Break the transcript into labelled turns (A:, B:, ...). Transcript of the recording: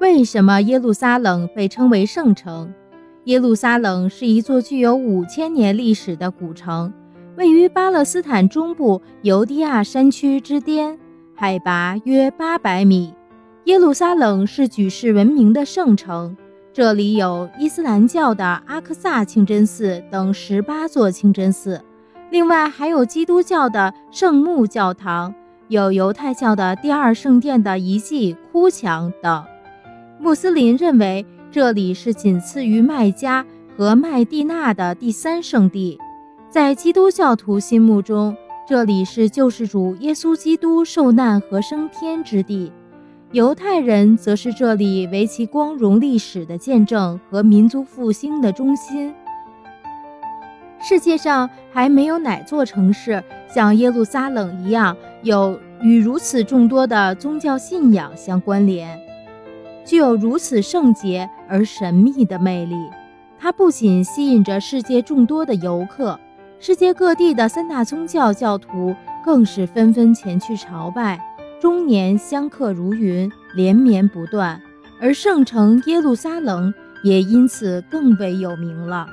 A: 为什么耶路撒冷被称为圣城？耶路撒冷是一座具有五千年历史的古城，位于巴勒斯坦中部犹地亚山区之巅，海拔约八百米。耶路撒冷是举世闻名的圣城，这里有伊斯兰教的阿克萨清真寺等十八座清真寺，另外还有基督教的圣墓教堂，有犹太教的第二圣殿的遗迹哭墙等。穆斯林认为这里是仅次于麦加和麦地那的第三圣地，在基督教徒心目中，这里是救世主耶稣基督受难和升天之地。犹太人则是这里为其光荣历史的见证和民族复兴的中心。世界上还没有哪座城市像耶路撒冷一样，有与如此众多的宗教信仰相关联，具有如此圣洁而神秘的魅力。它不仅吸引着世界众多的游客，世界各地的三大宗教教徒更是纷纷前去朝拜。终年香客如云，连绵不断，而圣城耶路撒冷也因此更为有名了。